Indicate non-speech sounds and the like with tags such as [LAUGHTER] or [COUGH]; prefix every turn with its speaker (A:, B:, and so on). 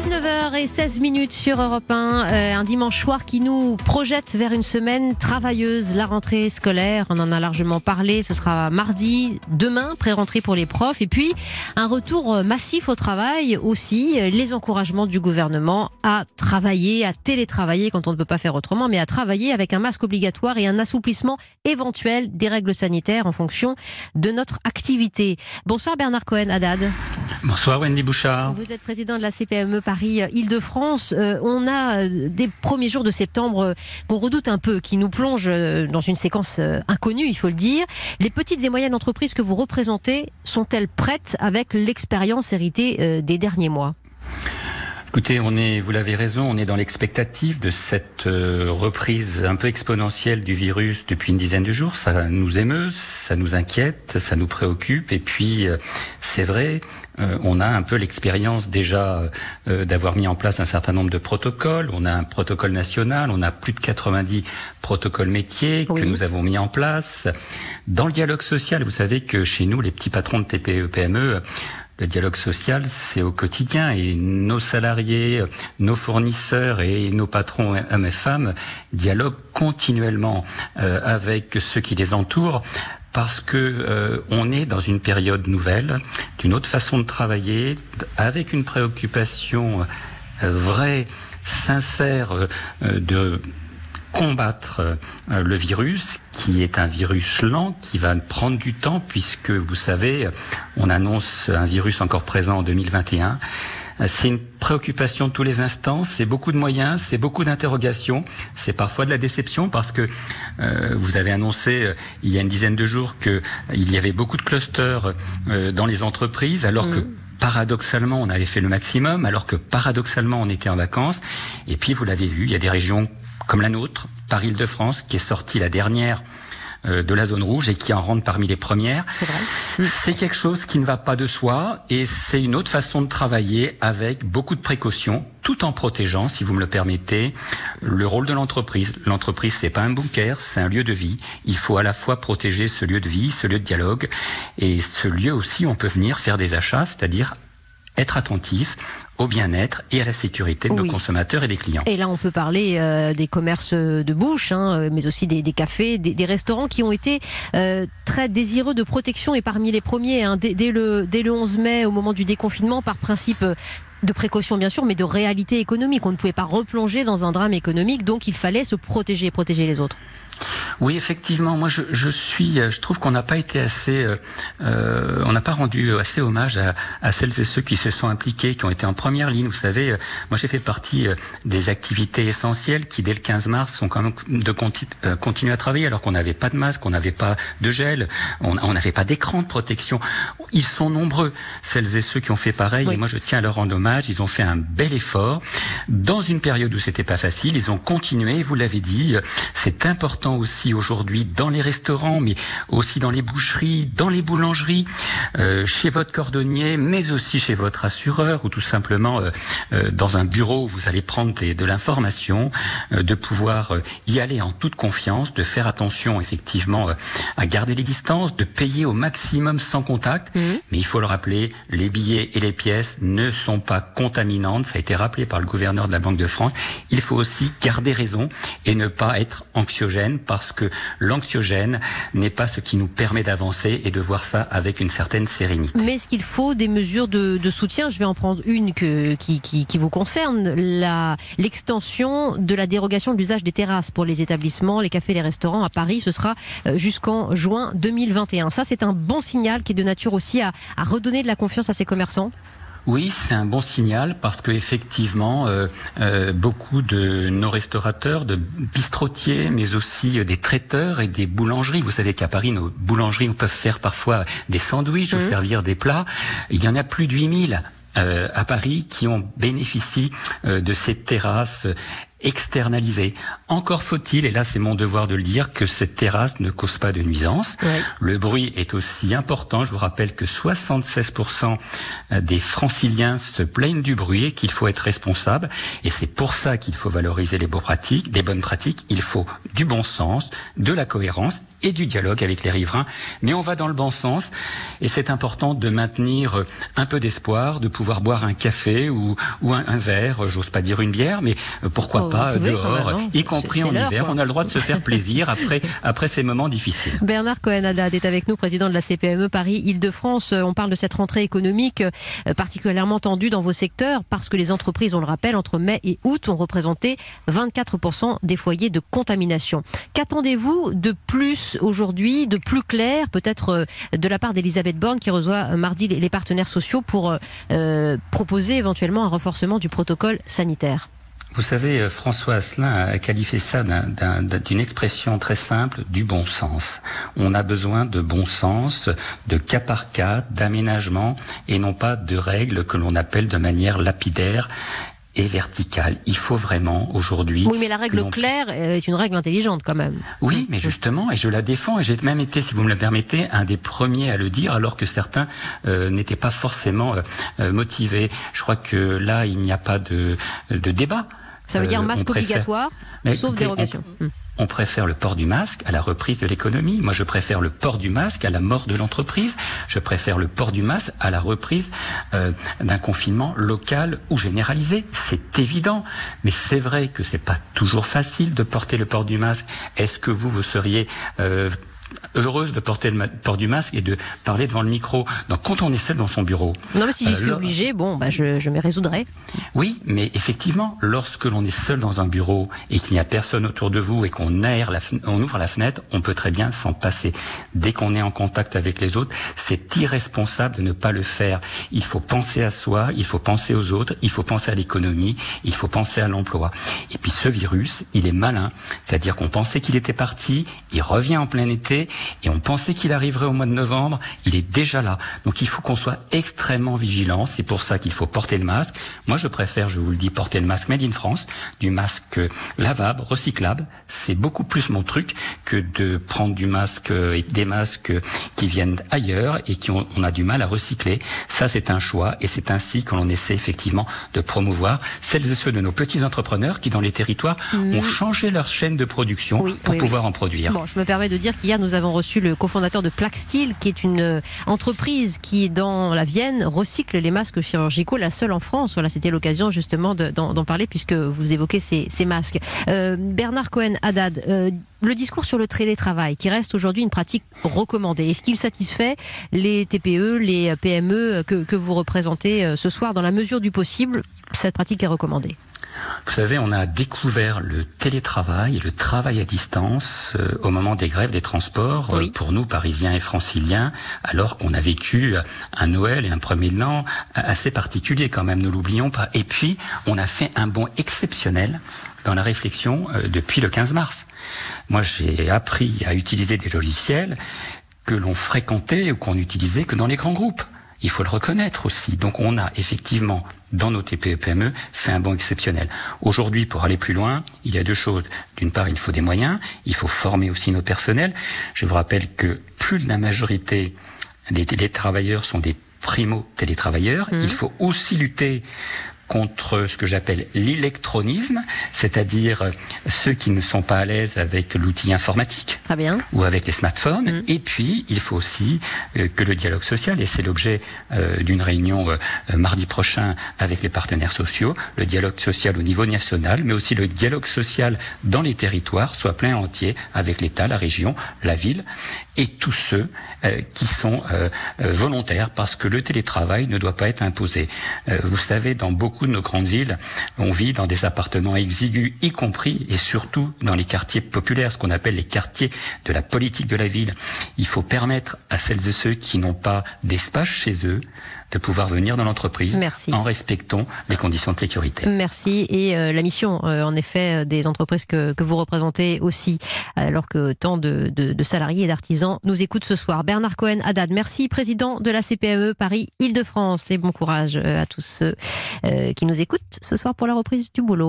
A: 19h16 minutes sur Europe 1, euh, un dimanche soir qui nous projette vers une semaine travailleuse. La rentrée scolaire, on en a largement parlé, ce sera mardi, demain, pré-rentrée pour les profs, et puis un retour massif au travail aussi, les encouragements du gouvernement à travailler, à télétravailler quand on ne peut pas faire autrement, mais à travailler avec un masque obligatoire et un assouplissement éventuel des règles sanitaires en fonction de notre activité. Bonsoir Bernard Cohen, Haddad.
B: Bonsoir Wendy Bouchard.
A: Vous êtes président de la CPME Paris-Île-de-France. Euh, on a euh, des premiers jours de septembre euh, qu'on redoute un peu, qui nous plongent dans une séquence inconnue, il faut le dire. Les petites et moyennes entreprises que vous représentez sont-elles prêtes avec l'expérience héritée des derniers mois?
B: Écoutez, vous l'avez raison, on est dans l'expectative de cette reprise un peu exponentielle du virus depuis une dizaine de jours. Ça nous émeut, ça nous inquiète, ça nous préoccupe. Et puis, c'est vrai, euh, on a un peu l'expérience déjà euh, d'avoir mis en place un certain nombre de protocoles. On a un protocole national, on a plus de 90 protocoles métiers que nous avons mis en place. Dans le dialogue social, vous savez que chez nous, les petits patrons de TPE, PME, le dialogue social, c'est au quotidien et nos salariés, nos fournisseurs et nos patrons hommes et femmes dialoguent continuellement euh, avec ceux qui les entourent parce que euh, on est dans une période nouvelle, d'une autre façon de travailler, avec une préoccupation euh, vraie, sincère euh, de combattre le virus, qui est un virus lent, qui va prendre du temps, puisque vous savez, on annonce un virus encore présent en 2021. C'est une préoccupation de tous les instants, c'est beaucoup de moyens, c'est beaucoup d'interrogations, c'est parfois de la déception parce que euh, vous avez annoncé euh, il y a une dizaine de jours qu'il y avait beaucoup de clusters euh, dans les entreprises, alors que mmh. paradoxalement on avait fait le maximum, alors que paradoxalement on était en vacances. Et puis vous l'avez vu, il y a des régions comme la nôtre, par Île-de-France, qui est sortie la dernière euh, de la zone rouge et qui en rentre parmi les premières. C'est quelque chose qui ne va pas de soi et c'est une autre façon de travailler avec beaucoup de précautions tout en protégeant, si vous me le permettez, le rôle de l'entreprise. L'entreprise, c'est pas un bunker, c'est un lieu de vie. Il faut à la fois protéger ce lieu de vie, ce lieu de dialogue, et ce lieu aussi, on peut venir faire des achats, c'est-à-dire être attentif au bien-être et à la sécurité de nos consommateurs et des clients.
A: Et là, on peut parler euh, des commerces de bouche, hein, euh, mais aussi des, cafés, des, restaurants qui ont été euh, très désireux de protection et parmi les premiers, hein, dès, le, dès le 11 mai, au moment du déconfinement, par principe de précaution bien sûr, mais de réalité économique. On ne pouvait pas replonger dans un drame économique, donc il fallait se protéger et protéger les autres.
B: Oui, effectivement. Moi, je, je suis, euh, je trouve qu'on n'a pas été assez, euh, euh, on n'a pas rendu assez hommage à, à, celles et ceux qui se sont impliqués, qui ont été en première ligne. Vous savez, moi, j'ai fait partie des activités essentielles qui, dès le 15 mars, sont quand même de continuer à travailler, alors qu'on n'avait pas de masque, on n'avait pas de gel, on n'avait pas d'écran de protection. Ils sont nombreux, celles et ceux qui ont fait pareil. Et moi, je tiens à leur rendre hommage. Ils ont fait un bel effort dans une période où c'était pas facile. Ils ont continué. Vous l'avez dit, c'est important aussi aujourd'hui dans les restaurants, mais aussi dans les boucheries, dans les boulangeries, euh, chez votre cordonnier, mais aussi chez votre assureur, ou tout simplement euh, euh, dans un bureau où vous allez prendre de l'information, de pouvoir y aller en toute confiance, de faire attention effectivement à garder les distances, de payer au maximum sans contact. Mmh. Mais il faut le rappeler, les billets et les pièces ne sont pas contaminantes. Ça a été rappelé par le gouverneur de la Banque de France. Il faut aussi garder raison et ne pas être anxiogène parce que l'anxiogène n'est pas ce qui nous permet d'avancer et de voir ça avec une certaine sérénité.
A: Mais est-ce qu'il faut des mesures de, soutien? Je vais en prendre une qui, vous concerne, l'extension de la dérogation de l'usage des terrasses pour les établissements, les cafés, les restaurants à Paris. Ce sera euh, jusqu'en juin 2021. Ça, c'est un bon signal qui est de nature aussi à redonner de la confiance à ces commerçants?
B: Oui, c'est un bon signal parce que effectivement, euh, euh, beaucoup de nos restaurateurs, de bistrotiers, mais aussi euh, des traiteurs et des boulangeries. Vous savez qu'à Paris, nos boulangeries peuvent faire parfois des sandwichs ou mmh. servir des plats. Il y en a plus de 8000 à Paris qui ont bénéficié de ces terrasses externaliser. Encore faut-il, et là c'est mon devoir de le dire, que cette terrasse ne cause pas de nuisance. Le bruit est aussi important. Je vous rappelle que 76% des franciliens se plaignent du bruit et qu'il faut être responsable. Et c'est pour ça qu'il faut valoriser les bonnes pratiques, des bonnes pratiques. Il faut du bon sens, de la cohérence et du dialogue avec les riverains. Mais on va dans le bon sens et c'est important de maintenir un peu d'espoir, de pouvoir boire un café ou, ou un, verre, j'ose pas dire une bière, mais pourquoi oh, pas dehors, y compris en hiver. On a le droit de se faire plaisir après, [LAUGHS] après ces moments difficiles.
A: Bernard Cohen-Haddad est avec nous, président de la CPME Paris-Île-de-France. On parle de cette rentrée économique euh, particulièrement tendue dans vos secteurs parce que les entreprises, on le rappelle, entre mai et août ont représenté 24% des foyers de contamination. Qu'attendez-vous de plus aujourd'hui, de plus clair, peut-être euh, de la part d'Elisabeth Borne qui reçoit euh, mardi les partenaires sociaux pour proposer éventuellement un renforcement du protocole sanitaire?
B: Vous savez, euh, François Asselin a qualifié ça d'une expression très simple, du bon sens. On a besoin de bon sens, de cas par cas, d'aménagement, et non pas de règles que l'on appelle de manière lapidaire et verticale. Il faut vraiment aujourd'hui.
A: Oui, mais la règle claire est une règle intelligente quand même.
B: Oui, mais justement, et je la défends, et j'ai même été, si vous me le permettez, un des premiers à le dire, alors que certains euh, n'étaient pas forcément euh, motivés. Je crois que là, il n'y a pas de, de débat.
A: Ça veut dire euh, masque obligatoire, sauf dérogation.
B: On, préfère le port du masque à la reprise de l'économie. Moi, je préfère le port du masque à la mort de l'entreprise. Je préfère le port du masque à la reprise euh, d'un confinement local ou généralisé. C'est évident. Mais c'est vrai que c'est pas toujours facile de porter le port du masque. Est-ce que vous, vous seriez euh, heureuse de porter le port du masque et de parler devant le micro. Donc quand on est seul dans son bureau.
A: Non mais si j'y suis obligé, bon, bah, je, je me résoudrai.
B: Oui, mais effectivement, lorsque l'on est seul dans un bureau et qu'il n'y a personne autour de vous et qu'on aère, la on ouvre la fenêtre, on peut très bien s'en passer. Dès qu'on est en contact avec les autres, c'est irresponsable de ne pas le faire. Il faut penser à soi, il faut penser aux autres, il faut penser à l'économie, il faut penser à l'emploi. Et puis ce virus, il est malin, c'est-à-dire qu'on pensait qu'il était parti, il revient en plein été et on pensait qu'il arriverait au mois de novembre. Il est déjà là. Donc il faut qu'on soit extrêmement vigilant. C'est pour ça qu'il faut porter le masque. Moi, je préfère, je vous le dis, porter le masque made in France, du masque lavable, recyclable. C'est beaucoup plus mon truc que de prendre du masque euh, et des masques qui viennent ailleurs et qui ont, on a du mal à recycler. Ça, c'est un choix et c'est ainsi que l'on essaie effectivement de promouvoir celles et ceux de nos petits entrepreneurs qui, dans les territoires, mmh. ont changé leur chaîne de production pour pouvoir en produire.
A: Bon, je me permets de dire qu'hier, nous avons reçu le cofondateur de Plaxtil, qui est une euh, entreprise qui, dans la Vienne, recycle les masques chirurgicaux, la seule en France. Voilà, c'était l'occasion justement d'en parler puisque vous évoquez ces, masques. Euh, Bernard Cohen-Haddad, euh, le discours sur le télétravail, qui reste aujourd'hui une pratique recommandée, est-ce qu'il satisfait les TPE, les PME que, que vous représentez ce soir Dans la mesure du possible, cette pratique est recommandée
B: vous savez, on a découvert le télétravail et le travail à distance euh, au moment des grèves des transports euh, pour nous, Parisiens et Franciliens, alors qu'on a vécu un Noël et un premier de l'an assez particulier quand même, ne l'oublions pas. Et puis, on a fait un bond exceptionnel dans la réflexion euh, depuis le 15 mars. Moi, j'ai appris à utiliser des logiciels que l'on fréquentait ou qu'on utilisait que dans les grands groupes. Il faut le reconnaître aussi. Donc on a effectivement, dans nos TPE-PME, e, fait un bond exceptionnel. Aujourd'hui, pour aller plus loin, il y a deux choses. D'une part, il faut des moyens, il faut former aussi nos personnels. Je vous rappelle que plus de la majorité des télétravailleurs sont des primo-télétravailleurs. Mmh. Il faut aussi lutter contre ce que j'appelle l'électronisme, c'est-à-dire ceux qui ne sont pas à l'aise avec l'outil informatique
A: Très bien.
B: ou avec les smartphones. Mm. Et puis, il faut aussi euh, que le dialogue social, et c'est l'objet euh, d'une réunion euh, mardi prochain avec les partenaires sociaux, le dialogue social au niveau national, mais aussi le dialogue social dans les territoires soit plein entier avec l'État, la région, la ville et tous ceux qui sont volontaires parce que le télétravail ne doit pas être imposé. vous savez, dans beaucoup de nos grandes villes, on vit dans des appartements exigus, y compris et surtout dans les quartiers populaires, ce qu'on appelle les quartiers de la politique de la ville. Il faut permettre à celles et ceux qui n'ont pas d'espace chez eux de pouvoir venir dans l'entreprise en respectant les conditions de sécurité.
A: Merci. Et euh, la mission, euh, en effet, euh, des entreprises que, que, vous représentez aussi, alors que tant de, de, de salariés et d'artisans nous écoutent ce soir. Bernard Cohen, Haddad, merci, président de la CPME Paris-Île-de-France. Et bon courage à tous ceux qui nous écoutent ce soir pour la reprise du boulot.